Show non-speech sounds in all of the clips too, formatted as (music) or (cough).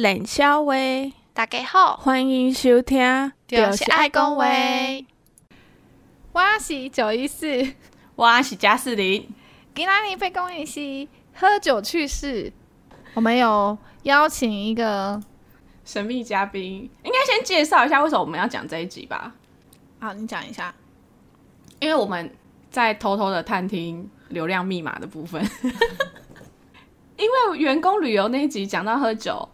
做伙来练小话。大家好，欢迎收听，就是爱讲话。我是九一四，我是加四零。今天要讲的是喝酒去世。我们有邀请一个神秘嘉宾，应该先介绍一下为什么我们要讲这一集吧。好，你讲一下。因为我们在偷偷的探听流量密码的部分。(laughs) 因为员工旅游那一集讲到喝酒，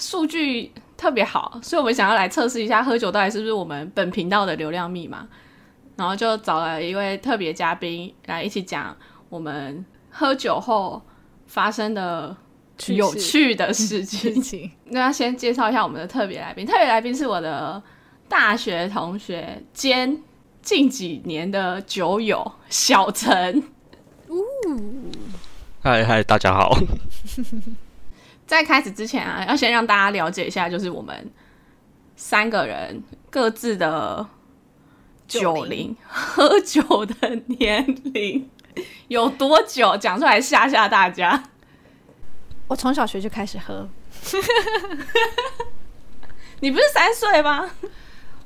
数据特别好，所以我们想要来测试一下喝酒到底是不是我们本频道的流量密码，然后就找了一位特别嘉宾来一起讲我们喝酒后发生的有趣的事情。那要先介绍一下我们的特别来宾，特别来宾是我的大学同学兼近几年的酒友小陈。嗨嗨，大家好！(laughs) 在开始之前啊，要先让大家了解一下，就是我们三个人各自的酒龄、喝酒的年龄有多久，讲出来吓吓大家。我从小学就开始喝，(laughs) 你不是三岁吗？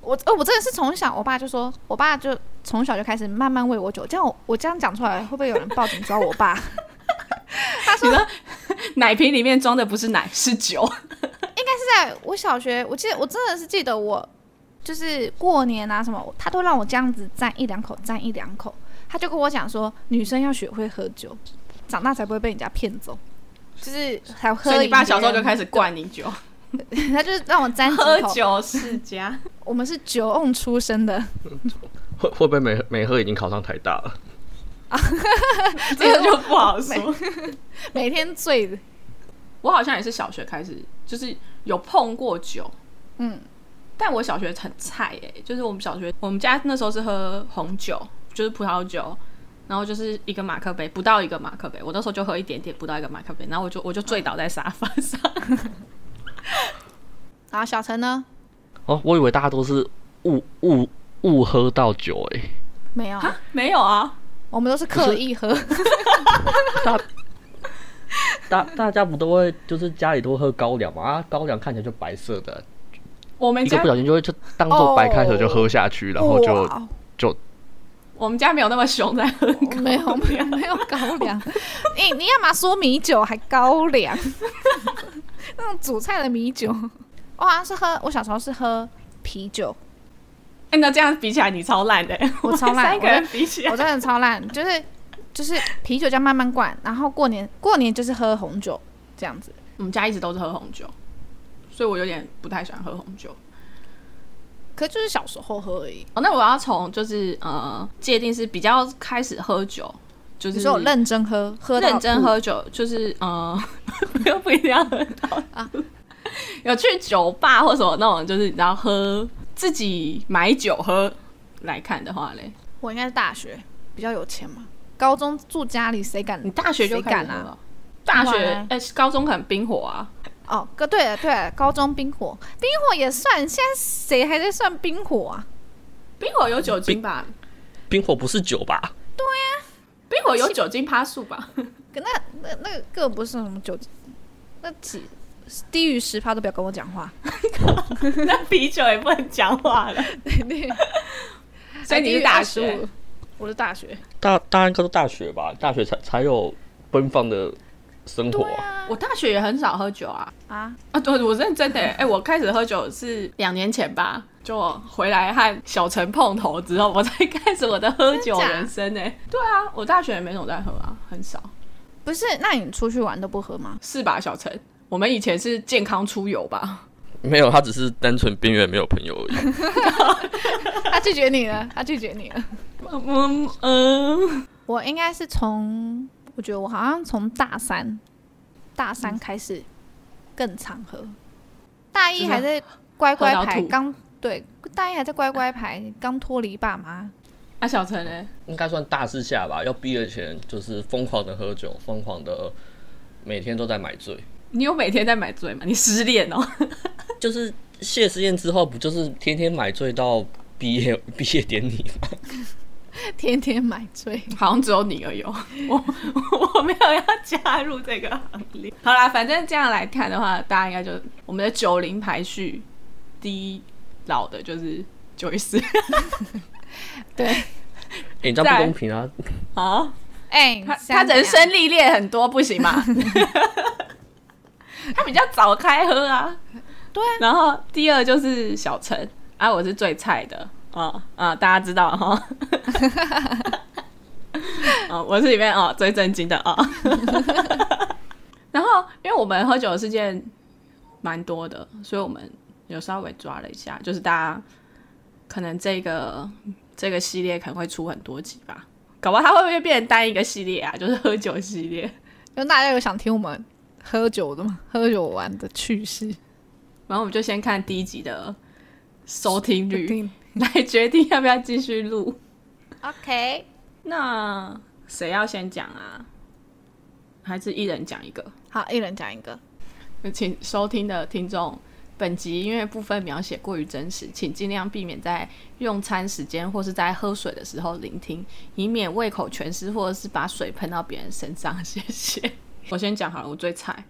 我呃，我真的是从小，我爸就说，我爸就从小就开始慢慢喂我酒，这样我我这样讲出来，会不会有人报警抓我爸？(laughs) 他说：“ (laughs) 奶瓶里面装的不是奶，(laughs) 是酒。(laughs) 应该是在我小学，我记得我真的是记得我，就是过年啊什么，他都让我这样子蘸一两口，蘸一两口。他就跟我讲说，女生要学会喝酒，长大才不会被人家骗走。就是还喝。所以你爸小时候就开始灌你酒，他就是让我沾喝酒世家。我们是酒瓮出身的，会会不会没没喝已经考上台大了？” (laughs) 这个就 (laughs) 不好说。每，每天醉的，我好像也是小学开始，就是有碰过酒，嗯，但我小学很菜哎，就是我们小学，我们家那时候是喝红酒，就是葡萄酒，然后就是一个马克杯，不到一个马克杯，我那时候就喝一点点，不到一个马克杯，然后我就我就醉倒在沙发上。(laughs) 啊，小陈呢？哦，我以为大家都是误误误喝到酒哎，没有啊，没有啊。我们都是刻意喝，(laughs) 大大大家不都会就是家里都会喝高粱嘛？啊，高粱看起来就白色的，我们家一个不小心就会就当做白开水就喝下去，哦、然后就就我们家没有那么凶在喝，没有没有没有高粱。(laughs) 你、欸，你要嘛说米酒还高粱？(laughs) 那种煮菜的米酒，我好像是喝，我小时候是喝啤酒。那这样比起来，你超烂的。我超烂，三个人比起来，我真的超烂。就是就是啤酒这样慢慢灌，然后过年过年就是喝红酒这样子。我们家一直都是喝红酒，所以我有点不太喜欢喝红酒。可是就是小时候喝而已。哦，那我要从就是呃界定是比较开始喝酒，就是说我认真喝，喝认真喝酒，就是呃 (laughs) 又不一定要喝到啊，有去酒吧或什么那种，就是然后喝。自己买酒喝来看的话嘞，我应该是大学比较有钱嘛。高中住家里谁敢？你大学就敢啊？大学哎、欸，高中可能冰火啊。哦，哥，对了对了，高中冰火，冰火也算。现在谁还在算冰火啊？冰火有酒精吧？冰，冰火不是酒吧？对呀、啊，冰火有酒精趴数吧？可那那那个个不是什么酒精，那几。低于十趴都不要跟我讲话，(laughs) 那啤酒也不能讲话了。对对，所以你是大学，我是大学，大当然都是大学吧，大学才才有奔放的生活。啊，我大学也很少喝酒啊啊啊！对，我认真的，(laughs) 哎、欸，我开始喝酒是两年前吧，就回来和小陈碰头之后，我才开始我的喝酒人生呢。对啊，我大学也没怎么在喝啊，很少。不是，那你出去玩都不喝吗？是吧，小陈？我们以前是健康出游吧？没有，他只是单纯边缘没有朋友而已。(laughs) 他拒绝你了，他拒绝你了。嗯嗯，我应该是从，我觉得我好像从大三，大三开始更常喝。大一还在乖乖牌，刚对，大一还在乖乖牌，刚脱离爸妈。啊，小陈呢？应该算大四下吧？要毕业前就是疯狂的喝酒，疯狂的每天都在买醉。你有每天在买醉吗？你失恋哦？(laughs) 就是谢师宴之后，不就是天天买醉到毕业 (laughs) 毕业典礼吗？(laughs) 天天买醉，好像只有你而已。我我没有要加入这个行列。好啦，反正这样来看的话，大家应该就我们的九零排序第一老的就是九一四。对，哎、欸，这样不公平啊！啊，哎、欸，他他人生历练很多，不行吗？(laughs) 他比较早开喝啊。对。然后第二就是小陈，啊，我是最菜的。哦啊，大家知道哈，(laughs) 哦，我是里面哦最震惊的啊。哦、(laughs) 然后，因为我们喝酒的事件蛮多的，所以我们有稍微抓了一下，就是大家可能这个这个系列可能会出很多集吧，搞不好它会不会变成单一个系列啊？就是喝酒系列，因为大家有想听我们喝酒的吗？喝酒玩的趣事，然后我们就先看第一集的收听率。(laughs) 来决定要不要继续录。OK，那谁要先讲啊？还是一人讲一个？好，一人讲一个。请收听的听众，本集因为部分描写过于真实，请尽量避免在用餐时间或是在喝水的时候聆听，以免胃口全失或者是把水喷到别人身上。谢谢。我先讲好了，我最菜。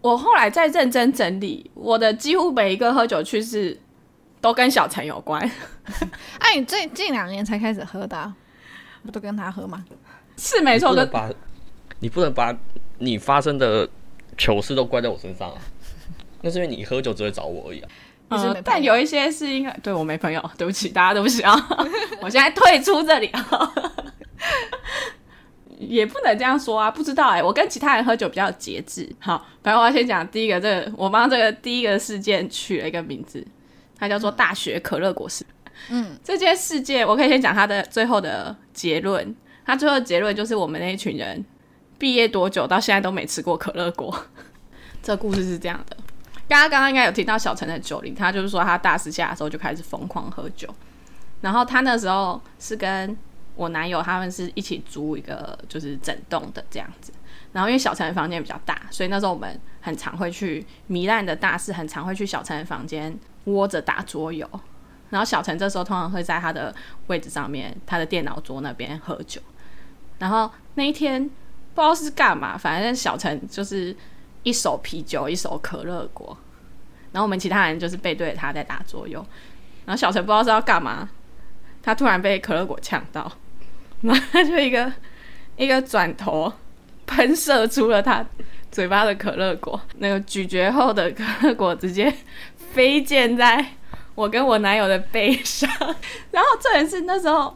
我后来再认真整理我的几乎每一个喝酒趣事。都跟小陈有关。(laughs) 哎、啊，你最近两年才开始喝的、啊，不都跟他喝吗？是没错。的。把，你不能把你发生的糗事都怪在我身上啊！那是因为你喝酒只会找我而已啊。呃、但有一些是因为对我没朋友，对不起，大家对不起啊！(laughs) 我现在退出这里啊。也不能这样说啊，不知道哎、欸，我跟其他人喝酒比较节制。好，反正我要先讲第一个，这个我帮这个第一个事件取了一个名字。它叫做大学可乐果事。嗯，这件事件我可以先讲它的最后的结论。它最后的结论就是我们那一群人毕业多久到现在都没吃过可乐果。(laughs) 这故事是这样的，刚刚刚刚应该有提到小陈的酒龄，他就是说他大四下的时候就开始疯狂喝酒，然后他那时候是跟我男友他们是一起租一个就是整栋的这样子。然后因为小陈的房间比较大，所以那时候我们很常会去糜烂的大四，很常会去小陈的房间。窝着打桌游，然后小陈这时候通常会在他的位置上面，他的电脑桌那边喝酒。然后那一天不知道是干嘛，反正小陈就是一手啤酒，一手可乐果。然后我们其他人就是背对着他在打桌游。然后小陈不知道是要干嘛，他突然被可乐果呛到，然后他就一个一个转头喷射出了他嘴巴的可乐果，那个咀嚼后的可乐果直接。飞溅在我跟我男友的背上，然后这也是那时候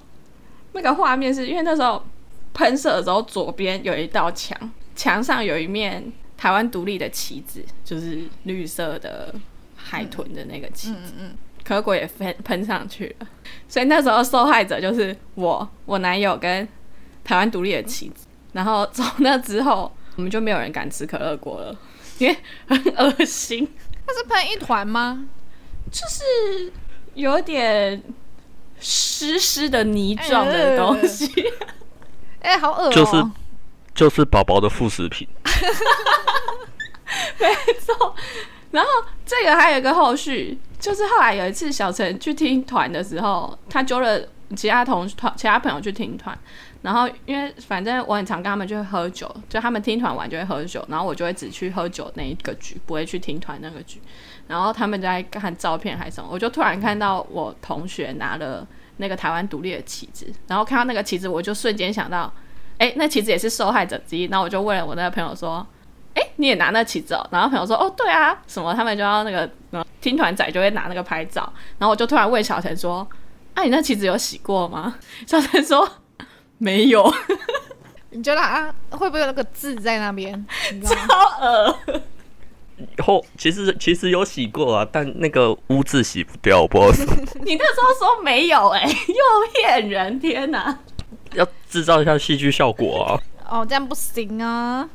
那个画面，是因为那时候喷射的时候，左边有一道墙，墙上有一面台湾独立的旗子，就是绿色的海豚的那个旗子，可乐果也喷喷上去了，所以那时候受害者就是我、我男友跟台湾独立的妻子，然后从那之后，我们就没有人敢吃可乐果了，因为很恶心。它是喷一团吗？就是有点湿湿的泥状的东西。哎、欸欸，好恶！就是就是宝宝的副食品。(laughs) 没错。然后这个还有一个后续，就是后来有一次小陈去听团的时候，他揪了其他同团、其他朋友去听团。然后，因为反正我很常跟他们就会喝酒，就他们听团完就会喝酒，然后我就会只去喝酒那一个局，不会去听团那个局。然后他们在看照片还是什么，我就突然看到我同学拿了那个台湾独立的旗子，然后看到那个旗子，我就瞬间想到，哎，那旗子也是受害者之一。然后我就问了我那个朋友说，哎，你也拿那旗子哦？然后朋友说，哦，对啊，什么？他们就要那个听团仔就会拿那个拍照。然后我就突然问小陈说，啊，你那旗子有洗过吗？(laughs) 小陈说。没有，你觉得啊，会不会有那个字在那边？超恶。后其实其实有洗过啊，但那个污渍洗不掉，我不知道什么。(laughs) 你那时候说没有、欸，哎，又骗人！天哪，要制造一下戏剧效果啊！哦，这样不行啊。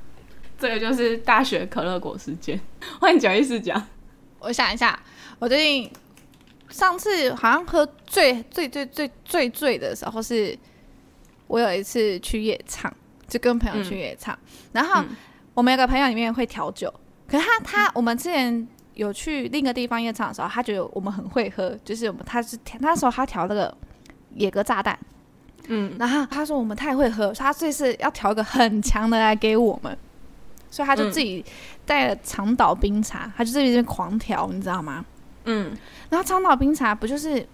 这个就是大学可乐果事件。换你讲一四讲。(laughs) 我想一下，我最近上次好像喝最最最最最醉的时候是。我有一次去夜唱，就跟朋友去夜唱，嗯、然后我们有个朋友里面会调酒，可是他他我们之前有去另一个地方夜场的时候，他觉得我们很会喝，就是我们他是那时候他调那个野格炸弹，嗯，然后他说我们太会喝，他这次要调一个很强的来给我们，所以他就自己带了长岛冰茶，嗯、他就这边狂调，你知道吗？嗯，然后长岛冰茶不就是，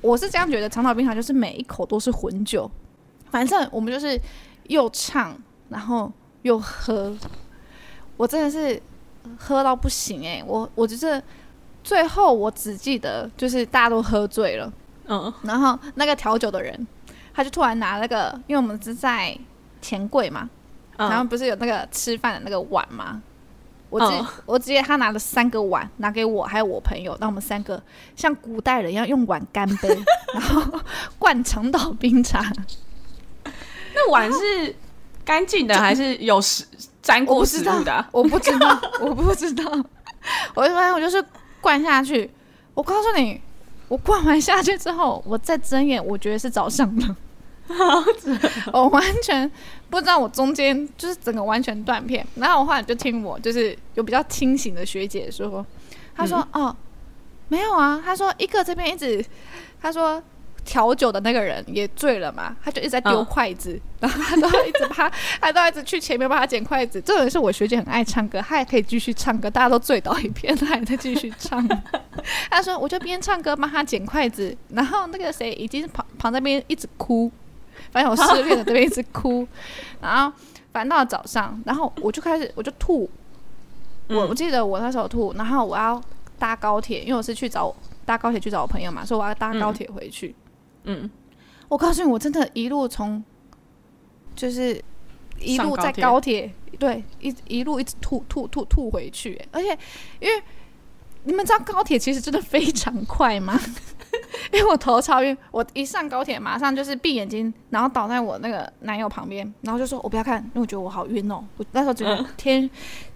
我是这样觉得，长岛冰茶就是每一口都是混酒，反正我们就是又唱，然后又喝，我真的是喝到不行哎、欸，我我就是最后我只记得就是大家都喝醉了，嗯，然后那个调酒的人。他就突然拿那个，因为我们是在钱柜嘛，嗯、然后不是有那个吃饭的那个碗吗？我直、嗯、我直接他拿了三个碗拿给我，还有我朋友，让我们三个像古代人一样用碗干杯，(laughs) 然后灌长岛冰茶。(laughs) 那碗是干净的还是有食沾过食物的？我不知道，我不知道。(laughs) 我一般我就是灌下去。我告诉你，我灌完下去之后，我再睁眼，我觉得是早上了。好 (laughs) 我完全不知道，我中间就是整个完全断片。然后我后来就听我就是有比较清醒的学姐说，她说：“嗯、哦，没有啊。”她说：“一个这边一直，她说调酒的那个人也醉了嘛，他就一直在丢筷子，嗯、然后他都一直怕，(laughs) 他都一直去前面帮他捡筷子。这种是我学姐很爱唱歌，她也可以继续唱歌，大家都醉倒一片，她还在继续唱。(laughs) 她说：“我就边唱歌帮他捡筷子，然后那个谁已经旁旁那边一直哭。”反正我失恋了，这边一直哭，(laughs) 然后反正到了早上，然后我就开始我就吐，嗯、我我记得我那时候吐，然后我要搭高铁，因为我是去找搭高铁去找我朋友嘛，所以我要搭高铁回去。嗯，嗯我告诉你，我真的一路从就是一路在高铁，对，一一路一直吐吐吐吐回去，而且因为你们知道高铁其实真的非常快吗？(laughs) 因为我头超晕，我一上高铁马上就是闭眼睛，然后倒在我那个男友旁边，然后就说：“我不要看，因为我觉得我好晕哦。”我那时候整个天，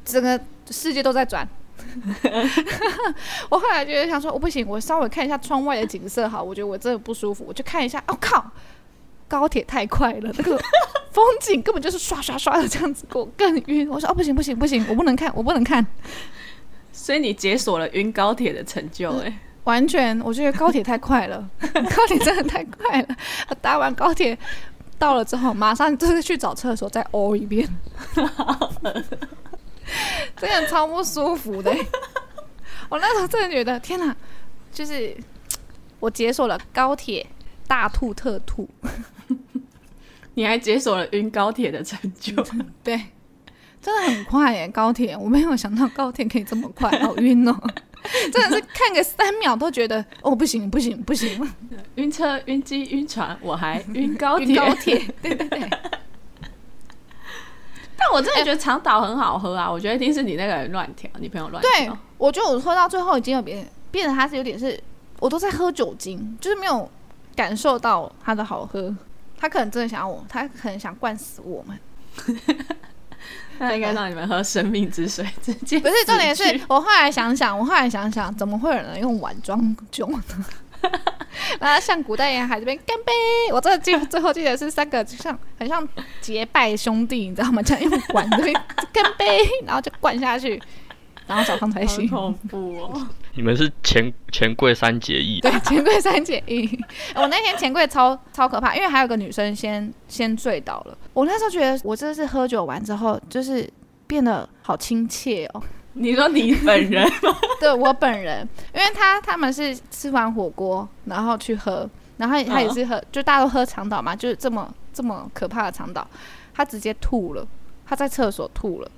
整个世界都在转。(laughs) 我后来觉得想说：“我不行，我稍微看一下窗外的景色，好，我觉得我真的不舒服，我就看一下。哦靠，高铁太快了，那个 (laughs) 风景根本就是刷刷刷的这样子，我更晕。我说：哦，不行不行不行，我不能看，我不能看。所以你解锁了晕高铁的成就，欸，哎。完全，我觉得高铁太快了，(laughs) 高铁真的太快了。我搭完高铁到了之后，马上就是去找厕所再呕一遍，(laughs) 真的超不舒服的。我那时候真的觉得，天哪，就是我解锁了高铁大吐特吐，(laughs) 你还解锁了晕高铁的成就，对，真的很快耶，高铁，我没有想到高铁可以这么快，好晕哦。(laughs) 真的是看个三秒都觉得哦，不行不行不行，晕车晕机晕船，我还晕高铁 (laughs) 高铁，对对对。(laughs) 但我真的觉得长岛很好喝啊，欸、我觉得一定是你那个人乱调，你朋友乱调。对，我觉得我喝到最后已经有变变得它是有点是，我都在喝酒精，就是没有感受到它的好喝。他可能真的想要我，他可能想灌死我们。(laughs) 他应该让你们喝生命之水，直接不是重点是我后来想想，我后来想想，怎么会有人用碗装酒呢？(laughs) 然后像古代沿海这边干杯，我这记最后记得是三个，就像很像结拜兄弟，你知道吗？这样用碗这边干杯，然后就灌下去。然后早上才醒，恐怖哦！(laughs) 你们是钱钱柜三结义？对，钱柜三结义。(laughs) 我那天钱柜超超可怕，因为还有个女生先先醉倒了。我那时候觉得，我真的是喝酒完之后，就是变得好亲切哦。你说你本人吗？(laughs) 对，我本人，因为他他们是吃完火锅然后去喝，然后他也是喝，就大家都喝长岛嘛，就是这么这么可怕的长岛，他直接吐了，他在厕所吐了，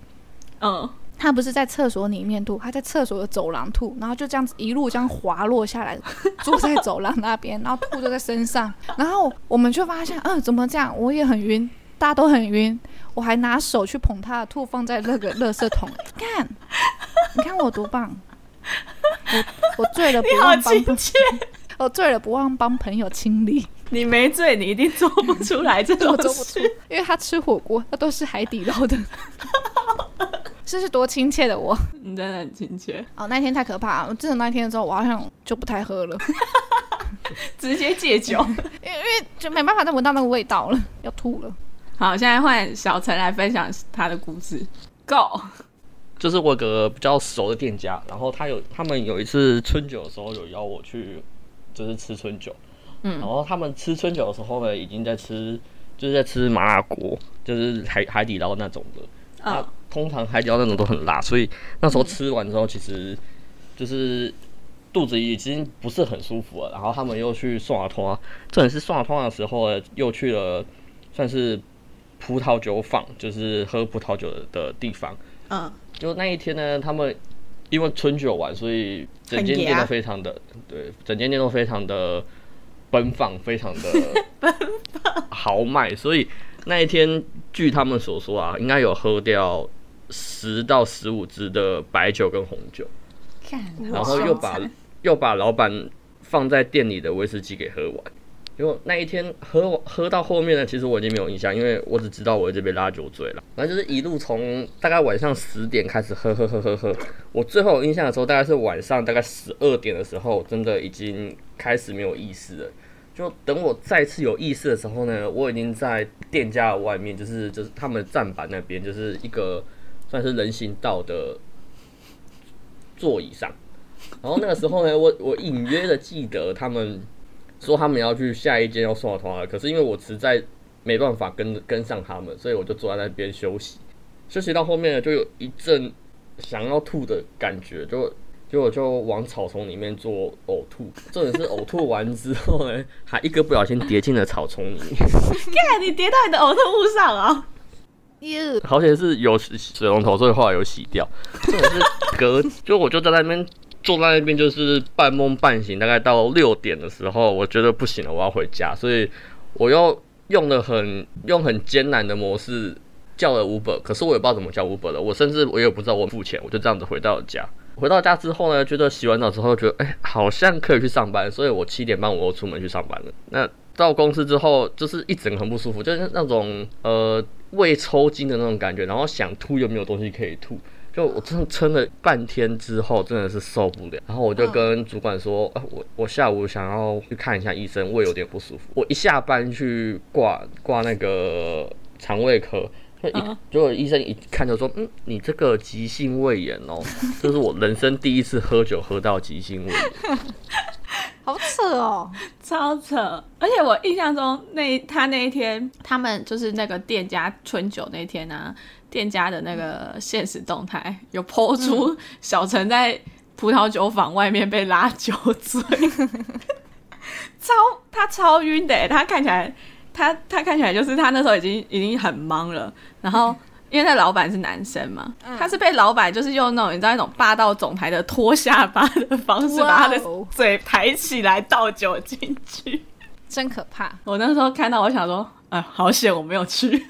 嗯。他不是在厕所里面吐，他在厕所的走廊吐，然后就这样子一路这样滑落下来，(laughs) 坐在走廊那边，然后吐就在身上，然后我们就发现，嗯、呃，怎么这样？我也很晕，大家都很晕，我还拿手去捧他的吐，放在那个垃圾桶。你看，你看我多棒！我我醉了不忘帮，我醉了不忘帮朋友清理。你没醉，你一定做不出来这种事，因为他吃火锅，他都是海底捞的。(laughs) 这是多亲切的我，你真的很亲切哦。那天太可怕了，我自从那天之后，我好像就不太喝了，(laughs) 直接戒酒，(laughs) 因为因为就没办法再闻到那个味道了，要吐了。好，现在换小陈来分享他的故事。Go，就是我有个比较熟的店家，然后他有他们有一次春酒的时候有邀我去，就是吃春酒，嗯，然后他们吃春酒的时候呢，已经在吃，就是在吃麻辣锅，就是海海底捞那种的。啊、哦，通常海底捞那种都很辣，所以那时候吃完之后，其实就是肚子已经不是很舒服了。然后他们又去涮汤，这也是涮汤的时候呢，又去了算是葡萄酒坊，就是喝葡萄酒的地方。嗯、哦，就那一天呢，他们因为春酒完，所以整间店都非常的对，整间店都非常的奔放，非常的 (laughs) 豪迈，所以。那一天，据他们所说啊，应该有喝掉十到十五支的白酒跟红酒，然后又把又把老板放在店里的威士忌给喝完。因为那一天喝喝到后面呢，其实我已经没有印象，因为我只知道我一直被拉酒醉了。反正就是一路从大概晚上十点开始喝喝喝喝喝，我最后有印象的时候，大概是晚上大概十二点的时候，真的已经开始没有意识了。就等我再次有意识的时候呢，我已经在店家的外面，就是就是他们站板那边，就是一个算是人行道的座椅上。然后那个时候呢，我我隐约的记得他们说他们要去下一间要送我团了，可是因为我实在没办法跟跟上他们，所以我就坐在那边休息。休息到后面呢，就有一阵想要吐的感觉，就。就我就往草丛里面做呕吐，重点是呕吐完之后呢，还一个不小心跌进了草丛里面。(laughs) 看，你跌到你的呕吐物上啊！好险是有水龙头，所以后来有洗掉。重点是隔，就我就在那边坐在那边，就是半梦半醒。大概到六点的时候，我觉得不行了，我要回家，所以我又用了很用很艰难的模式叫了 Uber，可是我也不知道怎么叫 Uber 的，我甚至我也不知道我付钱，我就这样子回到了家。回到家之后呢，觉得洗完澡之后觉得，哎、好像可以去上班，所以我七点半我又出门去上班了。那到公司之后，就是一整个很不舒服，就是那种呃胃抽筋的那种感觉，然后想吐又没有东西可以吐，就我真的撑了半天之后，真的是受不了。然后我就跟主管说，啊、我我下午想要去看一下医生，胃有点不舒服。我一下班去挂挂那个肠胃科。一结果医生一看就说：“嗯，你这个急性胃炎哦，这是我人生第一次喝酒喝到急性胃炎，好扯哦，超扯！而且我印象中那他那一天，他们就是那个店家春酒那天呢、啊，店家的那个现实动态有 po 出小陈在葡萄酒坊外面被拉酒醉，(laughs) 超他超晕的，他看起来。”他他看起来就是他那时候已经已经很忙了，然后因为那老板是男生嘛，嗯、他是被老板就是用那种你知道那种霸道总裁的拖下巴的方式，把他的嘴抬起来倒酒进去，真可怕！我那时候看到，我想说，哎，好险我没有去。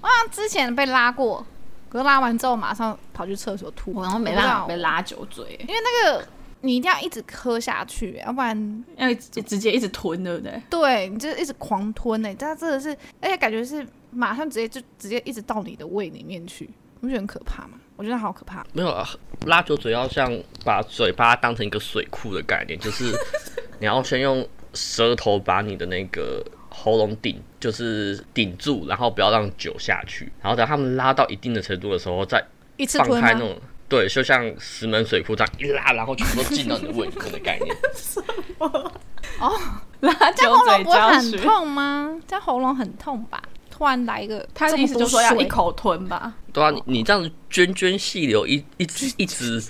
我好像之前被拉过，可是拉完之后马上跑去厕所吐，然后没办法被拉酒嘴，因为那个。你一定要一直喝下去，要不然要直直接一直吞，对不对？对，你就一直狂吞呢，这真的是，而且感觉是马上直接就直接一直到你的胃里面去，你不觉得很可怕吗？我觉得好可怕。没有啊，拉酒嘴要像把嘴巴当成一个水库的概念，就是 (laughs) 你要先用舌头把你的那个喉咙顶，就是顶住，然后不要让酒下去，然后等他们拉到一定的程度的时候，再一次放开那种。对，就像石门水库这样一拉，然后全部都进到你的胃里面的概念。(laughs) 什么？(laughs) 哦，拉酒嘴不会很痛吗？这样喉咙很痛吧？突然来一个，他的意思就是说要一口吞吧？对啊，你你这样子涓涓细流，一一直一直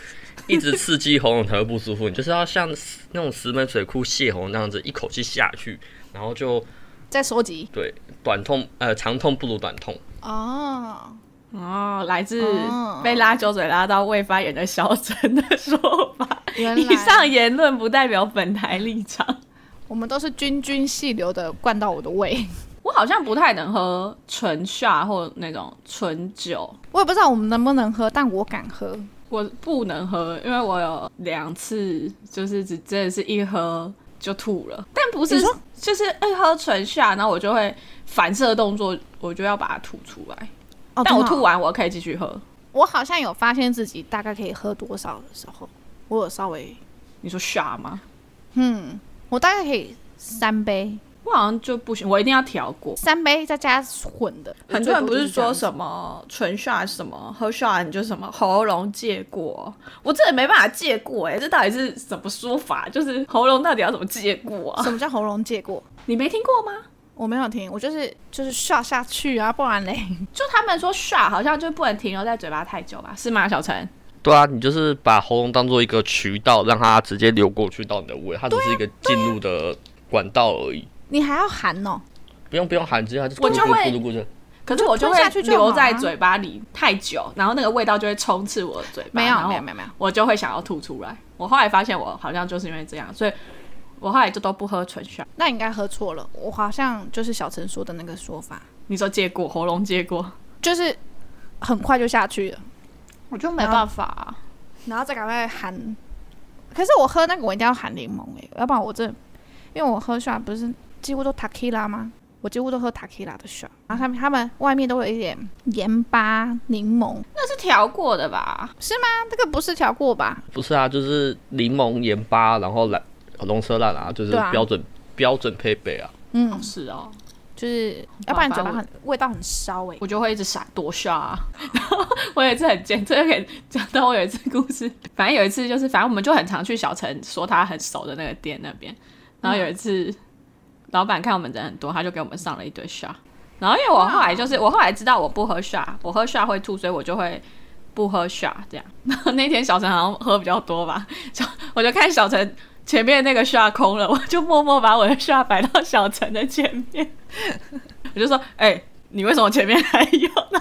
一直刺激喉咙才会不舒服。你就是要像那种石门水库泄洪那样子，一口气下去，然后就再收集。对，短痛呃长痛不如短痛。哦。哦，来自被拉酒嘴拉到胃发炎的小陈的说法。以上言论不代表本台立场。我们都是涓涓细流的灌到我的胃。我好像不太能喝纯夏或那种纯酒。我也不知道我们能不能喝，但我敢喝。我不能喝，因为我有两次就是只真的是一喝就吐了。但不是说就是一喝纯夏，然后我就会反射动作，我就要把它吐出来。哦、但我吐完，我可以继续喝。我好像有发现自己大概可以喝多少的时候，我有稍微，你说 shot 吗？嗯，我大概可以三杯，我好像就不行，我一定要调过三杯再加混的。很多人不是说什么纯 shot 什么喝 shot 你就什么喉咙借过，我这也没办法借过哎、欸，这到底是什么说法？就是喉咙到底要怎么借过啊？什么叫喉咙借过？你没听过吗？我没有听，我就是就是 shot 下去啊，不然嘞，(laughs) 就他们说 shot 好像就不能停留在嘴巴太久吧？是吗，小陈？对啊，你就是把喉咙当做一个渠道，让它直接流过去到你的胃，它只是一个进入的管道而已。你还要含哦？不用不用含，直接它就我就会，可是我就会就留在嘴巴里太久，然后那个味道就会充斥我的嘴巴。没有没有没有没有，我就会想要吐出来。我后来发现我好像就是因为这样，所以我后来就都不喝纯香。那应该喝错了，我好像就是小陈说的那个说法。你说借过喉咙借过，就是很快就下去了，我就没办法、啊，然后再赶快含。可是我喝那个我一定要含柠檬诶、欸，要不然我这因为我喝下不是。几乎都塔 q 拉吗？我几乎都喝塔 q 拉的水，然后他们他们外面都会有一点盐巴、柠檬，那是调过的吧？是吗？这个不是调过吧？不是啊，就是柠檬、盐巴，然后蓝龙舌兰啊，就是标准、啊、标准配备啊。嗯，是哦，就是要不然嘴巴很味道很烧哎、欸，我就会一直闪躲笑啊。(laughs) 然后我有一次很贱，这个可以讲到我有一次故事。反正有一次就是，反正我们就很常去小陈说他很熟的那个店那边，然后有一次。嗯老板看我们人很多，他就给我们上了一堆 shot。然后因为我后来就是我后来知道我不喝 shot，我喝 shot 会吐，所以我就会不喝 shot 这样。然 (laughs) 后那天小陈好像喝比较多吧，(laughs) 就我就看小陈前面那个 shot 空了，我就默默把我的 shot 摆到小陈的前面，(laughs) 我就说：“哎、欸，你为什么前面还有呢？”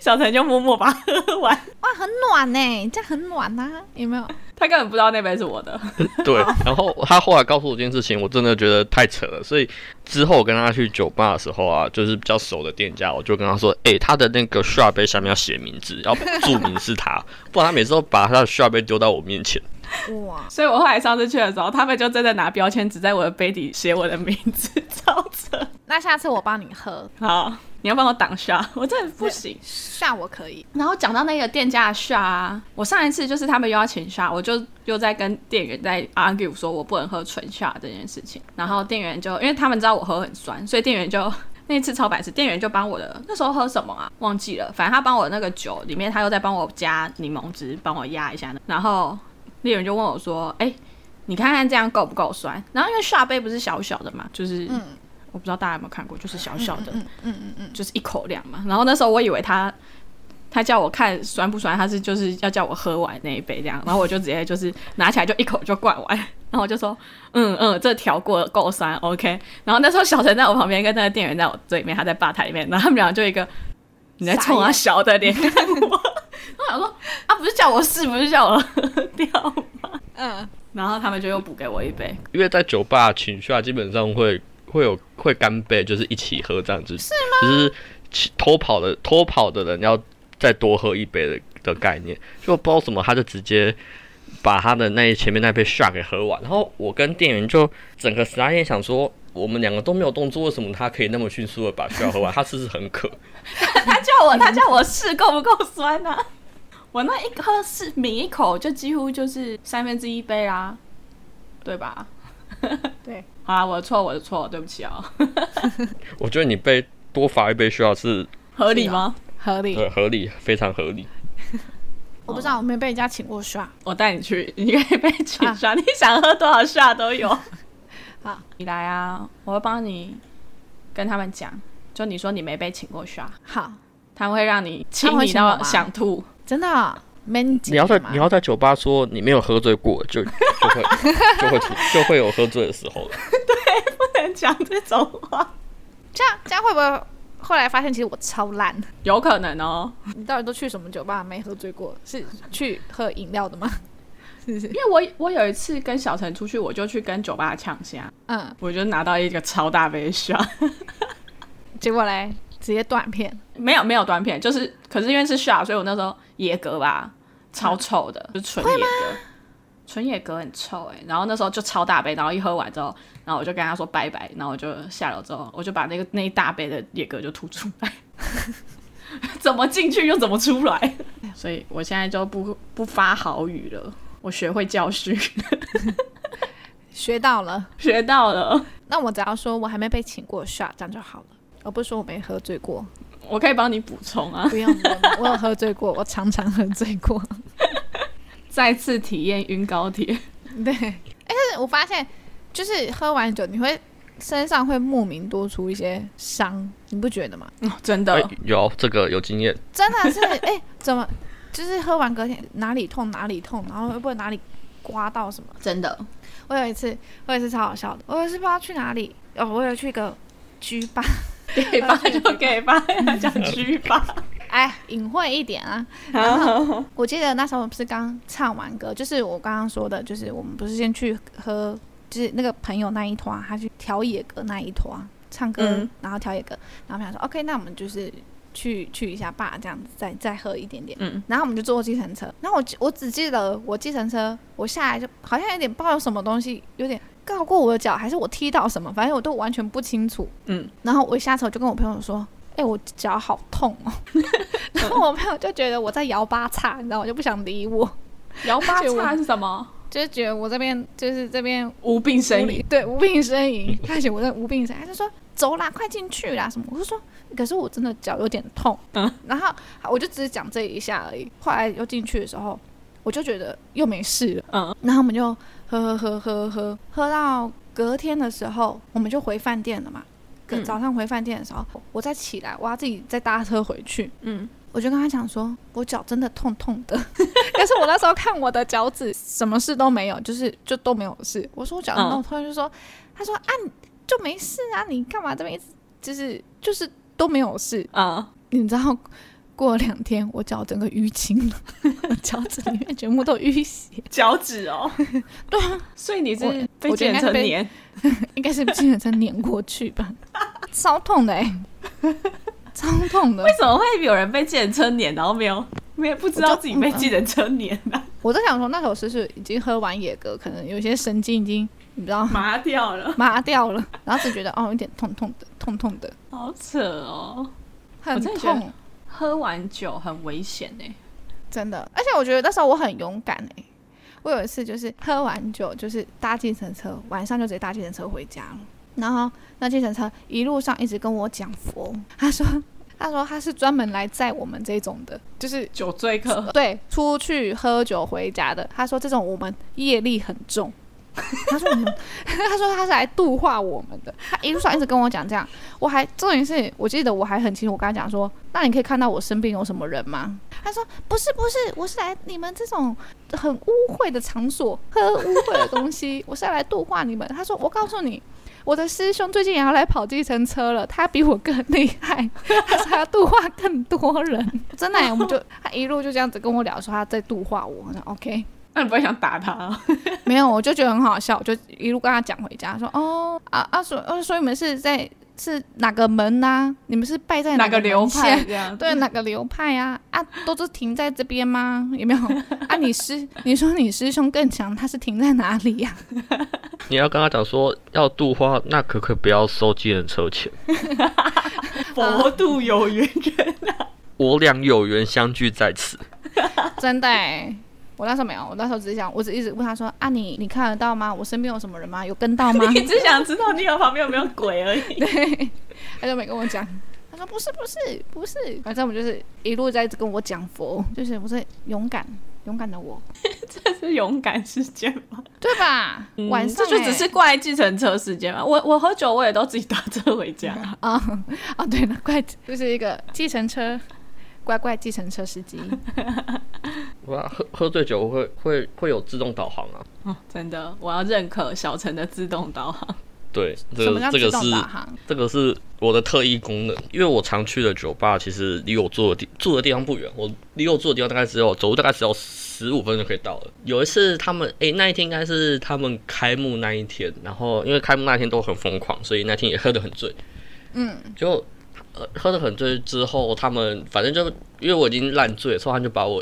小陈就默默把它喝完。(laughs) 哇，很暖呢，这样很暖呐、啊，有没有？(laughs) 他根本不知道那杯是我的。对，然后他后来告诉我这件事情，我真的觉得太扯了。所以之后我跟他去酒吧的时候啊，就是比较熟的店家，我就跟他说：“哎、欸，他的那个 shot 杯上面要写名字，要注明是他，不然他每次都把他的 shot 杯丢到我面前。”哇！所以我后来上次去的时候，他们就真的拿标签纸在我的杯底写我的名字，(laughs) 超扯。那下次我帮你喝，好，你要帮我挡下，我真的不行。下我可以。然后讲到那个店家的下啊，我上一次就是他们又要请下，我就又在跟店员在 argue 说我不能喝纯下这件事情。然后店员就因为他们知道我喝很酸，所以店员就那一次超白痴，店员就帮我的那时候喝什么啊？忘记了，反正他帮我那个酒里面，他又在帮我加柠檬汁，帮我压一下。然后。店员就问我说：“哎、欸，你看看这样够不够酸？”然后因为下杯不是小小的嘛，就是、嗯、我不知道大家有没有看过，就是小小的，嗯嗯嗯，就是一口量嘛。然后那时候我以为他他叫我看酸不酸，他是就是要叫我喝完那一杯这样。然后我就直接就是拿起来就一口就灌完。然后我就说：“嗯嗯，这调过够酸，OK。”然后那时候小陈在我旁边，跟那个店员在我这里面，他在吧台里面，然后他们俩就一个你在冲啊小的脸看我。(laughs) 我想说啊，不是叫我试，不是叫我喝掉吗？嗯，然后他们就又补给我一杯。因为在酒吧请下基本上会会有会干杯，就是一起喝这样子。是吗？就是偷跑的偷跑的人要再多喝一杯的的概念。就不知道什么，他就直接把他的那前面那杯 shot 给喝完。然后我跟店员就整个傻眼，想说我们两个都没有动作，为什么他可以那么迅速的把 shot 喝完？他是不是很渴？(laughs) 他叫我他叫我试够不够酸呢、啊？我那一喝是抿一口就几乎就是三分之一杯啦，对吧？对，好啦，我的错，我的错，对不起啊、喔。(laughs) 我觉得你被多罚一杯需要是合理吗？合理，对，合理，非常合理。我不知道，我没被人家请过刷，我带你去，你可以被请刷，啊、你想喝多少刷都有。(laughs) 好，你来啊，我会帮你跟他们讲，就你说你没被请过刷，好，他们会让你请你到想吐。真的、啊，你要在你要在酒吧说你没有喝醉过，就 (laughs) 就会就会出就会有喝醉的时候了。(laughs) 对，不能讲这种话。这样这样会不会后来发现其实我超烂？有可能哦。你到底都去什么酒吧没喝醉过？是去喝饮料的吗？是是。因为我我有一次跟小陈出去，我就去跟酒吧抢虾，嗯，我就拿到一个超大杯虾，(laughs) 结果嘞。直接断片，没有没有断片，就是可是因为是 shot，所以我那时候野格吧，超臭的，嗯、就是纯野格，纯野格很臭哎、欸。然后那时候就超大杯，然后一喝完之后，然后我就跟他说拜拜，然后我就下楼之后，我就把那个那一大杯的野格就吐出来，(laughs) 怎么进去又怎么出来，所以我现在就不不发好语了，我学会教训，(laughs) 学到了，(laughs) 学到了。那我只要说我还没被请过 shot，这样就好了，而不是说我没喝醉过。我可以帮你补充啊，不用，不用，我有喝醉过，我常常喝醉过，(laughs) 再次体验晕高铁。(laughs) 对，哎，但是我发现，就是喝完酒你会身上会莫名多出一些伤，你不觉得吗？哦、真的有这个有经验，真的是哎，怎么就是喝完隔天哪里痛哪里痛，然后会不会哪里刮到什么？真的，我有一次，我有一次超好笑的，我有一次不知道去哪里，哦，我有去一个居吧。给吧就给吧，讲去吧。哎，隐晦一点啊。然后我记得那时候不是刚唱完歌，就是我刚刚说的，就是我们不是先去喝，就是那个朋友那一团，他去调野歌那一团唱歌，嗯、然后调野歌，然后我们想说，OK，那我们就是去去一下吧，这样子再再喝一点点。嗯，然后我们就坐计程车，然后我我只记得我计程车我下来就好像有点不知道有什么东西，有点。告过我的脚，还是我踢到什么？反正我都完全不清楚。嗯，然后我一下车就跟我朋友说：“哎、欸，我脚好痛哦。(laughs) ”然后我朋友就觉得我在摇八叉，你知道，我就不想理我。摇八叉 (laughs) 是什么？就是觉得我这边就是这边无病呻吟，对，无病呻吟。他觉得我在无病呻吟，他就说：“走啦，快进去啦！”什么？我就说：“可是我真的脚有点痛。”嗯，然后我就只是讲这一下而已。后来又进去的时候，我就觉得又没事了。嗯，然后我们就。喝喝喝喝喝，喝到隔天的时候，我们就回饭店了嘛。隔早上回饭店的时候，我再起来，我要自己再搭车回去。嗯，我就跟他讲说，我脚真的痛痛的。(laughs) 但是我那时候看我的脚趾，什么事都没有，就是就都没有事。我说我脚痛，突然就说，他说啊，就没事啊，你干嘛这么一直就是就是都没有事啊？你知道？过了两天，我脚整个淤青了，(laughs) 脚趾里面全部都淤血。脚趾哦，(laughs) 对啊，所以你是被计程车碾，应该是被计程车碾过去吧？(laughs) 超痛的哎，超痛的。为什么会有人被计程车碾，然后没有没有不知道自己被计程车碾呢？我在想说，那时候是不是已经喝完野格，可能有些神经已经你知道麻掉了，麻掉了，然后只觉得哦有点痛痛的，痛痛的，好扯哦，很痛。喝完酒很危险呢、欸，真的，而且我觉得那时候我很勇敢哎、欸。我有一次就是喝完酒，就是搭计程车，晚上就直接搭计程车回家了。然后那计程车一路上一直跟我讲佛，他说 (laughs) 他说他是专门来载我们这种的，就是酒醉客，对，出去喝酒回家的。他说这种我们业力很重。(laughs) 他说我们，(laughs) 他说他是来度化我们的。他一路上一直跟我讲这样，我还重点是我记得我还很清楚，我跟他讲说，那你可以看到我身边有什么人吗？他说不是不是，我是来你们这种很污秽的场所喝污秽的东西，我是要来度化你们。他说我告诉你，我的师兄最近也要来跑计程车了，他比我更厉害，他说他要度化更多人。(laughs) 真的，我们就他一路就这样子跟我聊说他在度化我，那 OK。那你不会想打他啊？(laughs) 没有，我就觉得很好笑，我就一路跟他讲回家，说哦啊啊，所哦，所以你们是在是哪个门呐、啊？你们是拜在哪个，流派？这样对，哪个流派啊？啊，都是停在这边吗？有没有？啊，你师，你说你师兄更强，他是停在哪里呀、啊？(laughs) 你要跟他讲说要度花，那可可不要收计程车钱。(laughs) 佛度有缘人啊，我俩有缘相聚在此，真的、欸。我那时候没有，我那时候只是想，我只一直问他说：“啊你，你你看得到吗？我身边有什么人吗？有跟到吗？” (laughs) 你只想知道你有旁边有没有鬼而已。对，(laughs) 他就没跟我讲。他说：“不是，不是，不是。”反正我们就是一路在跟我讲佛，就是我是勇敢勇敢的我。(laughs) 这是勇敢事件吗？对吧？嗯、晚上、欸、这就只是怪计程车事件嘛。我我喝酒我也都自己打车回家啊啊！对了，怪就是一个计程车。怪怪，计程车司机。我喝喝醉酒会会会有自动导航啊！哦，真的，我要认可小陈的自动导航。对，这个这个是这个是我的特异功能，因为我常去的酒吧其实离我住的地住的地方不远，我离我住的地方大概只有走路大概只有十五分钟就可以到了。有一次他们哎、欸、那一天应该是他们开幕那一天，然后因为开幕那一天都很疯狂，所以那天也喝得很醉。嗯，就。呃，喝得很醉之后，他们反正就因为我已经烂醉了，所以他就把我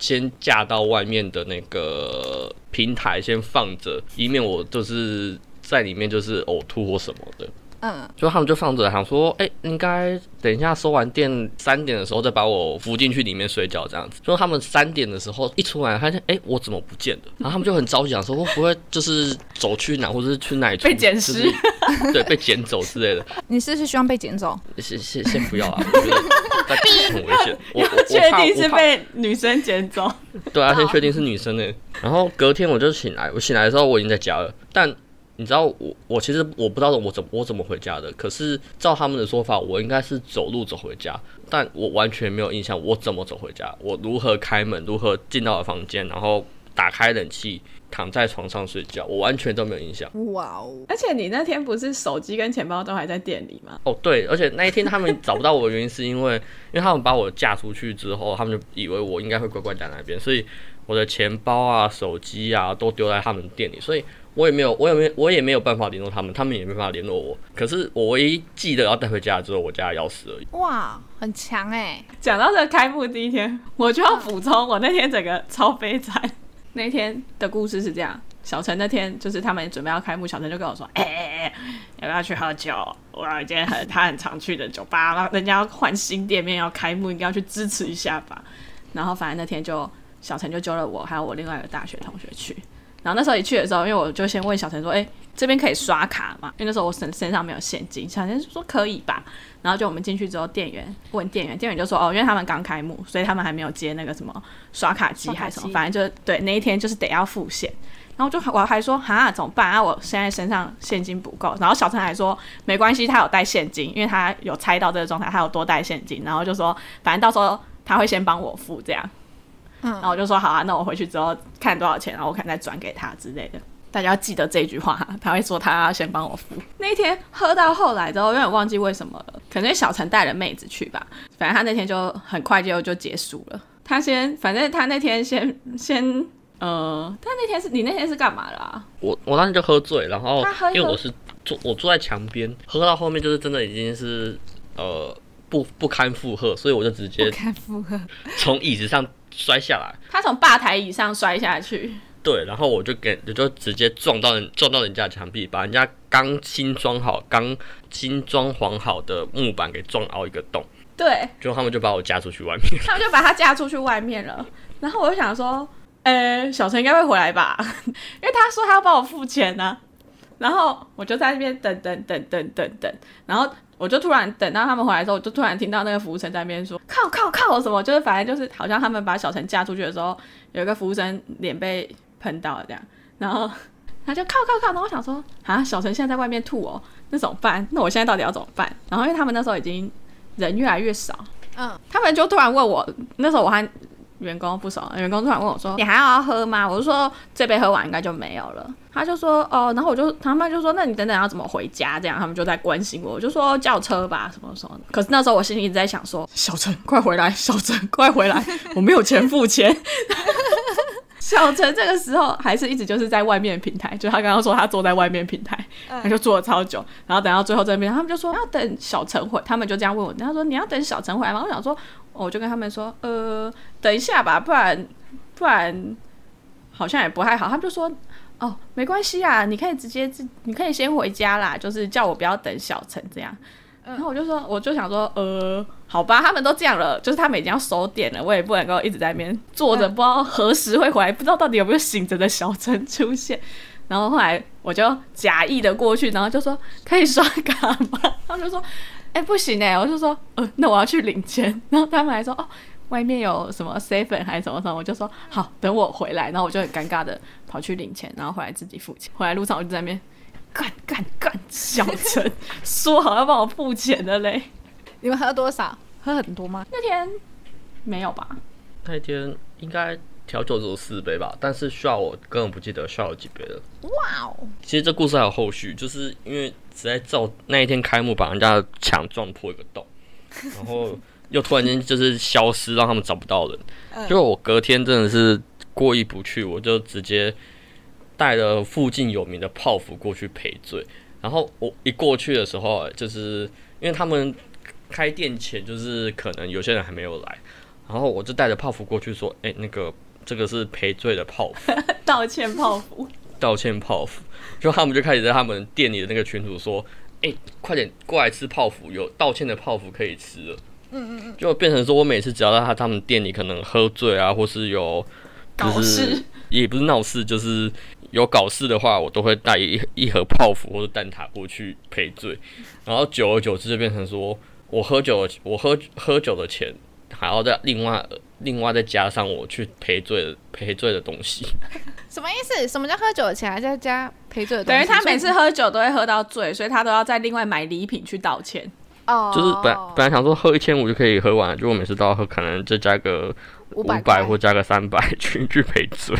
先架到外面的那个平台先放着，以免我就是在里面就是呕吐或什么的。嗯，就他们就放着，想说，哎、欸，应该等一下收完电三点的时候再把我扶进去里面睡觉这样子。就他们三点的时候一出来，发现，哎、欸，我怎么不见了？(laughs) 然后他们就很着急，想说，会不会就是走去哪，或者是去哪里被捡尸？对，被捡走之类的。你是不是希望被捡走？先先先不要啊，(laughs) 我觉得很危险。我我 (laughs) 确定是被女生捡走？对啊，先确定是女生的。然后隔天我就醒来，我醒来的时候我已经在家了，但。你知道我我其实我不知道我怎我怎么回家的，可是照他们的说法，我应该是走路走回家，但我完全没有印象我怎么走回家，我如何开门，如何进到了房间，然后打开冷气，躺在床上睡觉，我完全都没有印象。哇哦！而且你那天不是手机跟钱包都还在店里吗？哦，对，而且那一天他们找不到我的原因是因为，(laughs) 因为他们把我嫁出去之后，他们就以为我应该会乖乖在那边，所以我的钱包啊、手机啊都丢在他们店里，所以。我也没有，我也没，我也没有办法联络他们，他们也没办法联络我。可是我唯一记得要带回家只有我家的钥匙而已。哇，很强哎！讲到这个开幕第一天，我就要补充，我那天整个超悲惨。(laughs) 那天的故事是这样：小陈那天就是他们准备要开幕，小陈就跟我说：“哎哎哎，要不要去喝酒？我有一间很他很常去的酒吧，然后人家要换新店面要开幕，应该要去支持一下吧。”然后反正那天就小陈就揪了我还有我另外一个大学同学去。然后那时候一去的时候，因为我就先问小陈说：“哎、欸，这边可以刷卡吗？”因为那时候我身身上没有现金，小陈就说可以吧。然后就我们进去之后，店员问店员，店员就说：“哦，因为他们刚开幕，所以他们还没有接那个什么刷卡机还是什么，反正就对那一天就是得要付现。”然后就我还说：“哈，怎么办啊？我现在身上现金不够。”然后小陈还说：“没关系，他有带现金，因为他有猜到这个状态，他有多带现金。”然后就说：“反正到时候他会先帮我付这样。”嗯，然后我就说好啊，那我回去之后看多少钱，然后我可能再转给他之类的。大家要记得这句话，他会说他要先帮我付。那天喝到后来之后，有点忘记为什么了，可能小陈带了妹子去吧。反正他那天就很快就就结束了。他先，反正他那天先先，呃，他那天是你那天是干嘛啦？我我当时就喝醉，然后因为我是坐我坐在墙边，喝到后面就是真的已经是呃不不堪负荷，所以我就直接不堪负荷从椅子上。摔下来，他从吧台椅上摔下去。对，然后我就给，我就直接撞到人，撞到人家墙壁，把人家刚新装好、刚新装潢好的木板给撞凹一个洞。对，就他们就把我架出去外面。(laughs) 他们就把他架出去外面了。然后我就想说，呃、欸，小陈应该会回来吧？(laughs) 因为他说他要帮我付钱呢、啊。然后我就在那边等等等等等等，然后。我就突然等到他们回来之后，我就突然听到那个服务生在那边说：“靠靠靠！什么？就是反正就是好像他们把小陈嫁出去的时候，有一个服务生脸被喷到了这样，然后他就靠靠靠！然后我想说啊，小陈现在在外面吐哦，那怎么办？那我现在到底要怎么办？然后因为他们那时候已经人越来越少，嗯，他们就突然问我，那时候我还。员工不熟，员工突然问我说：“你还要喝吗？”我就说：“这杯喝完应该就没有了。”他就说：“哦。”然后我就他们就说：“那你等等要怎么回家？”这样他们就在关心我，我就说：“叫车吧，什么什么的。”可是那时候我心里一直在想说：“小陈，快回来！(laughs) 小陈，快回来！(laughs) 我没有钱付钱。”小陈这个时候还是一直就是在外面平台，就他刚刚说他坐在外面平台，他就坐了超久，然后等到最后这边，他们就说要等小陈回，他们就这样问我，他说你要等小陈回来吗？我想说，我就跟他们说，呃，等一下吧，不然不然好像也不太好。他们就说，哦，没关系啊，你可以直接自，你可以先回家啦，就是叫我不要等小陈这样。然后我就说，我就想说，呃，好吧，他们都这样了，就是他们已经要收点了，我也不能够一直在那边坐着，不知道何时会回来，不知道到底有没有醒着的小陈出现。然后后来我就假意的过去，然后就说可以刷卡吗？(laughs) 他们就说，哎、欸，不行哎、欸，我就说，呃，那我要去领钱。(laughs) 然后他们还说，哦，外面有什么 seven 还是什么什么，我就说好，等我回来。然后我就很尴尬的跑去领钱，然后回来自己付钱。回来路上我就在那边。干干干！小陈 (laughs) 说好要帮我付钱的嘞。你们喝多少？喝很多吗？那天没有吧？那天应该调酒只有四杯吧，但是 shot 我根本不记得 shot 有几杯了。哇哦！其实这故事还有后续，就是因为实在照那一天开幕把人家的墙撞破一个洞，(laughs) 然后又突然间就是消失，让他们找不到人。就、嗯、我隔天真的是过意不去，我就直接。带了附近有名的泡芙过去赔罪，然后我一过去的时候，就是因为他们开店前就是可能有些人还没有来，然后我就带着泡芙过去说：“哎、欸，那个这个是赔罪的泡芙，(laughs) 道歉泡芙，道歉泡芙。”就他们就开始在他们店里的那个群主说：“哎、欸，快点过来吃泡芙，有道歉的泡芙可以吃了。嗯嗯嗯，就变成说我每次只要在他他们店里可能喝醉啊，或是有就是也不是闹事，就是有搞事的话，我都会带一一盒泡芙或者蛋挞过去赔罪。然后久而久之就变成说我喝酒，我喝喝酒的钱还要再另外另外再加上我去赔罪的赔罪的东西。(laughs) 什么意思？什么叫喝酒的钱还要加赔罪的东西？等于他每次喝酒都会喝到醉，所以他都要再另外买礼品去道歉。哦，就是本来本来想说喝一千五就可以喝完，结果每次都要喝，可能再加个五百或加个三百去去赔罪。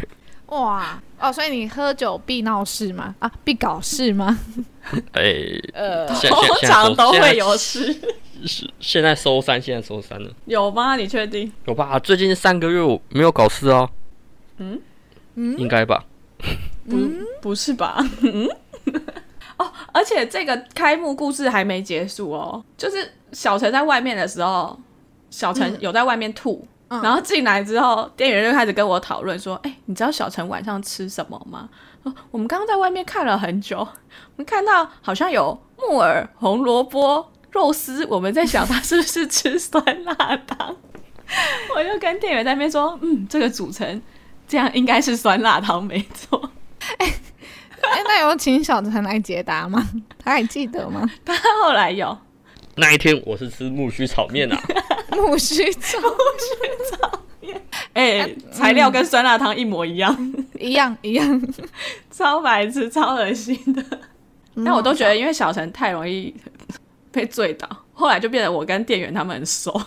哇哦，所以你喝酒必闹事吗？啊，必搞事吗？(laughs) 哎、欸，呃，通常都会有事。是现在收山，现在收山了。有吗？你确定？有吧？最近三个月我没有搞事哦。嗯嗯，应该吧？不，不是吧？嗯。(laughs) 哦，而且这个开幕故事还没结束哦。就是小陈在外面的时候，小陈有在外面吐，嗯、然后进来之后，店员就开始跟我讨论说：“哎、欸，你知道小陈晚上吃什么吗？”哦、我们刚刚在外面看了很久，我们看到好像有木耳、红萝卜、肉丝，我们在想他是不是吃酸辣汤。(laughs) 我就跟店员在那边说：“嗯，这个组成这样应该是酸辣汤没错。欸 (laughs) ”哎。那有请小陈来解答吗？他还记得吗？(laughs) 他后来有。那一天我是吃木须炒面啊。木须炒木须炒面，哎、欸，材料跟酸辣汤一模一样，一样一样，超白痴，超恶心的。但我都觉得，因为小陈太容易 (laughs) 被醉倒，后来就变得我跟店员他们很熟。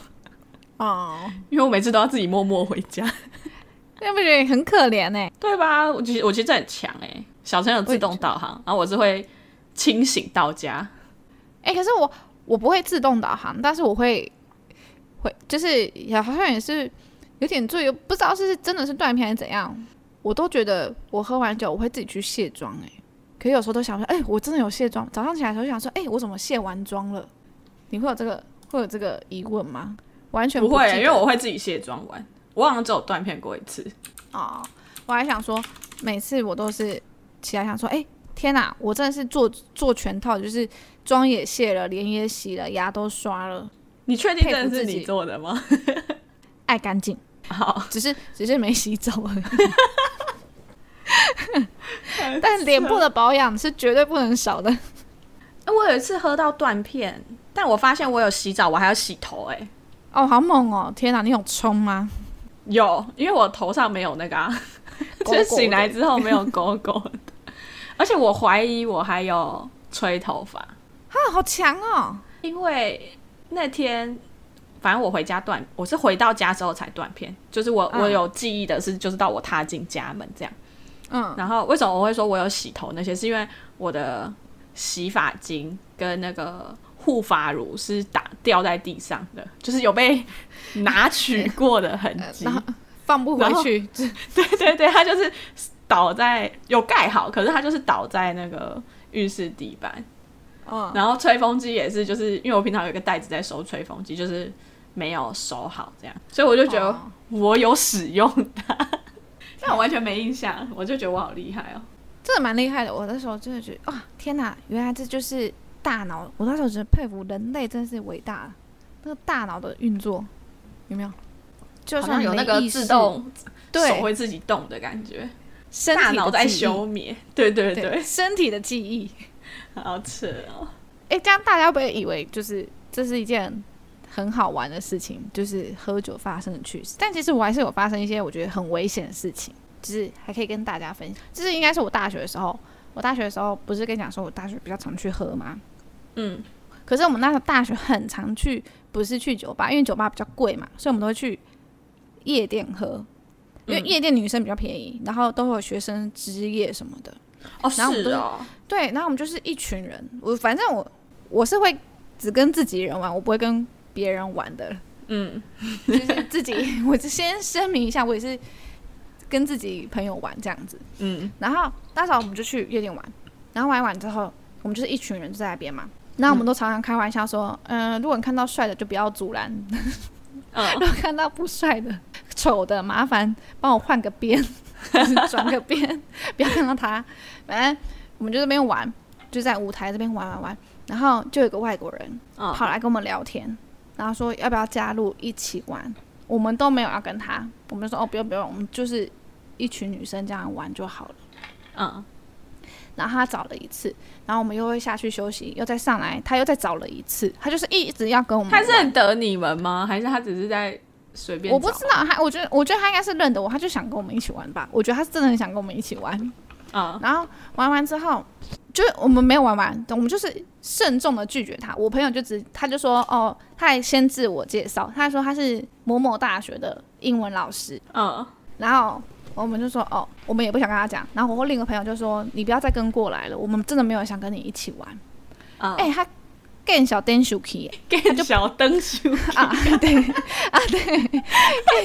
哦，(laughs) 因为我每次都要自己默默回家，(laughs) 那不觉得很可怜呢？对吧？我其实我其实这很强哎。小陈有自动导航，然后我是会清醒到家。哎、欸，可是我我不会自动导航，但是我会会就是也好像也是有点醉，不知道是真的是断片还是怎样。我都觉得我喝完酒我会自己去卸妆哎，可是有时候都想说，哎、欸，我真的有卸妆。早上起来的时候就想说，哎、欸，我怎么卸完妆了？你会有这个会有这个疑问吗？完全不，不会，因为我会自己卸妆完。我好像只有断片过一次。哦，我还想说，每次我都是。起来想说，哎、欸，天哪！我真的是做做全套，就是妆也卸了，脸也洗了，牙都刷了。你确定这是你做的吗？爱干净，(laughs) 好，只是只是没洗澡而已。(laughs) 但脸部的保养是绝对不能少的。我有一次喝到断片，但我发现我有洗澡，我还要洗头、欸。哎，哦，好猛哦！天哪，你有冲吗？有，因为我头上没有那个、啊，就是醒来之后没有狗狗的。而且我怀疑我还有吹头发，啊，好强哦！因为那天反正我回家断，我是回到家之后才断片，就是我、嗯、我有记忆的是，就是到我踏进家门这样，嗯，然后为什么我会说我有洗头那些，是因为我的洗发精跟那个护发乳是打掉在地上的，(laughs) 就是有被拿取过的痕迹，(laughs) 放不回去，(laughs) 对对对，它就是。倒在有盖好，可是它就是倒在那个浴室地板。嗯，然后吹风机也是，就是因为我平常有一个袋子在收吹风机，就是没有收好这样，所以我就觉得我有使用它，哦、但我完全没印象，我就觉得我好厉害哦，真的蛮厉害的。我那时候真的觉得，哇，天哪，原来这就是大脑。我那时候觉得佩服人类，真是伟大。那个大脑的运作有没有？就像有那个自动手会自己动的感觉。身体脑在休眠，对对对，对，身体的记忆，好扯哦！哎、欸，这样大家不会以为就是这是一件很好玩的事情，就是喝酒发生的趣事。但其实我还是有发生一些我觉得很危险的事情，就是还可以跟大家分享。就是应该是我大学的时候，我大学的时候不是跟你讲说我大学比较常去喝吗？嗯，可是我们那时候大学很常去，不是去酒吧，因为酒吧比较贵嘛，所以我们都会去夜店喝。因为夜店女生比较便宜，然后都会有学生之夜什么的。哦，然后我们是哦。对，然后我们就是一群人。我反正我我是会只跟自己人玩，我不会跟别人玩的。嗯，就是自己，(laughs) 我就先声明一下，我也是跟自己朋友玩这样子。嗯，然后那时候我们就去夜店玩，然后玩完之后，我们就是一群人就在那边嘛。那我们都常常开玩笑说，嗯、呃，如果你看到帅的就不要阻拦。嗯，(laughs) 如果看到不帅的。丑的，麻烦帮我换个边，(laughs) 转个边，不要看到他。反正我们就这边玩，就在舞台这边玩玩玩。然后就有个外国人嗯跑来跟我们聊天，然后说要不要加入一起玩。我们都没有要跟他，我们就说哦不用不用，我们就是一群女生这样玩就好了。嗯，然后他找了一次，然后我们又会下去休息，又再上来，他又再找了一次，他就是一直要跟我们。他认得你们吗？还是他只是在随便？我不知道，他我觉得我觉得他应该是认得我，他就想跟我们一起玩吧。我觉得他是真的很想跟我们一起玩。嗯，然后玩完之后，就是我们没有玩完，我们就是慎重的拒绝他。我朋友就只他就说哦，他还先自我介绍，他说他是某某大学的英文老师。嗯，然后我们就说哦，我们也不想跟他讲。然后我另一个朋友就说你不要再跟过来了，我们真的没有想跟你一起玩。嗯，哎、他更小灯 s (laughs) h 更小灯修啊，对啊对，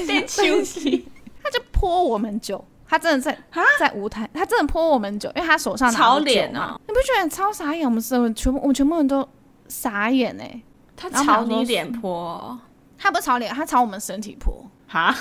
更休息，他就泼我们酒。他真的在在舞台，他真的泼我们酒，因为他手上拿脸嘛哦，你不觉得超傻眼？我们是全部，我们全部人都傻眼哎、他朝你脸泼，他不朝脸，他朝我们身体泼，哈，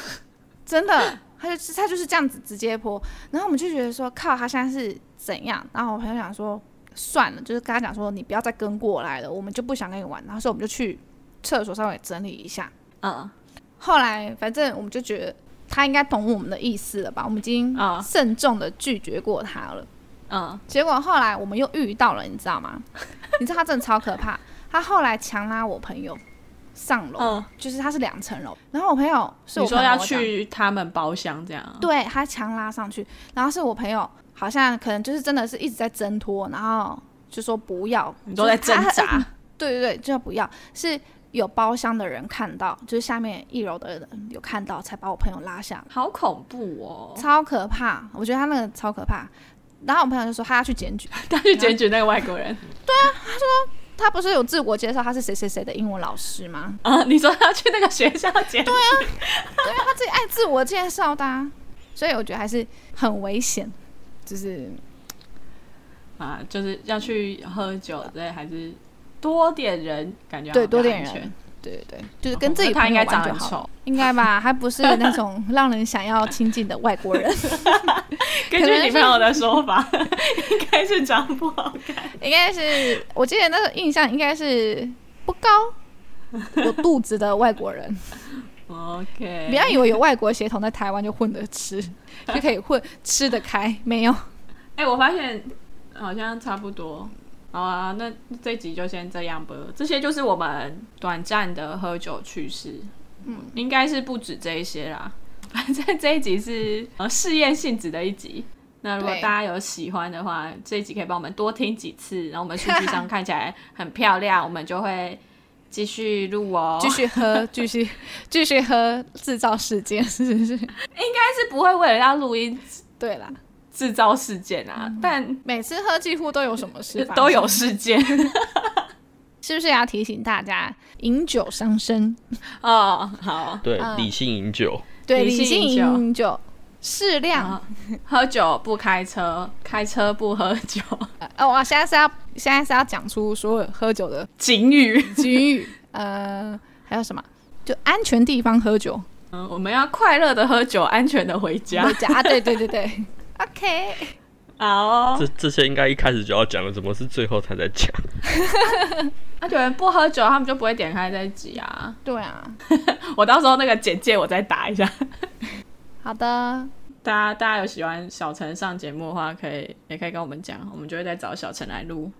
真的，他就是他就是这样子直接泼。然后我们就觉得说，靠，他现在是怎样？然后我朋友讲说，算了，就是跟他讲说，你不要再跟过来了，我们就不想跟你玩。然后所以我们就去厕所稍微整理一下。嗯，后来反正我们就觉得。他应该懂我们的意思了吧？我们已经慎重的拒绝过他了。嗯，结果后来我们又遇到了，你知道吗？(laughs) 你知道他真的超可怕。他后来强拉我朋友上楼，嗯、就是他是两层楼，然后我朋友是我你说要去他们包厢这样？对，他强拉上去，然后是我朋友好像可能就是真的是一直在挣脱，然后就说不要，你都在挣扎。(laughs) 对对对，就要不要是。有包厢的人看到，就是下面一楼的人有看到，才把我朋友拉下。好恐怖哦，超可怕！我觉得他那个超可怕。然后我朋友就说他要去检举，(laughs) 他去检举那个外国人。(laughs) 对啊，他说他不是有自我介绍他是谁谁谁的英文老师吗？啊，你说他要去那个学校检举？对啊，对啊，他自己爱自我介绍的、啊，所以我觉得还是很危险，就是啊，就是要去喝酒，对，还是。多点人，感觉对多点人，对对对，就是跟自己他应该长得很丑，应该吧？(laughs) 还不是那种让人想要亲近的外国人。(laughs) 根据女朋友的说法，应该是长不好看，应该是我记得那个印象应该是不高，(laughs) 有肚子的外国人。OK，不要以为有外国血统在台湾就混得吃，就可以混吃得开，没有。哎、欸，我发现好像差不多。好啊，那这集就先这样吧。这些就是我们短暂的喝酒趣事，嗯，应该是不止这一些啦。(laughs) 反正这一集是呃试验性质的一集。那如果大家有喜欢的话，这一集可以帮我们多听几次，然后我们数据上看起来很漂亮，我们就会继续录哦，继续喝，继续继续喝，制造事件是不是？(laughs) 应该是不会为了要录音，对啦。制造事件啊，嗯、但每次喝几乎都有什么事，都有事件，(laughs) 是不是要提醒大家饮酒伤身？哦，好，对，嗯、理性饮酒，对，理性饮酒，适量，喝酒不开车，开车不喝酒。哦，我现在是要现在是要讲出所有喝酒的警语，警语，呃，还有什么？就安全地方喝酒。嗯，我们要快乐的喝酒，安全的回家。回家，对对对对。(laughs) OK，好、哦，这这些应该一开始就要讲了，怎么是最后才在讲？(laughs) 那有人不喝酒，他们就不会点开这一集啊。对啊，(laughs) 我到时候那个简介我再打一下。好的，大家大家有喜欢小陈上节目的话，可以也可以跟我们讲，我们就会再找小陈来录。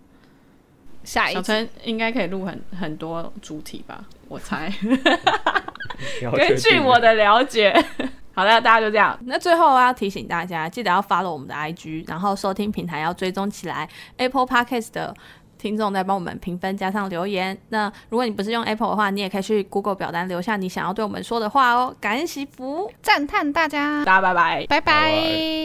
下一小陈应该可以录很很多主题吧？我猜。根据我的了解。好了，大家就这样。那最后要提醒大家，记得要 follow 我们的 IG，然后收听平台要追踪起来。Apple Podcast 的听众再帮我们评分加上留言。那如果你不是用 Apple 的话，你也可以去 Google 表单留下你想要对我们说的话哦。感恩祈福，赞叹大家，大家拜拜，拜拜。拜拜。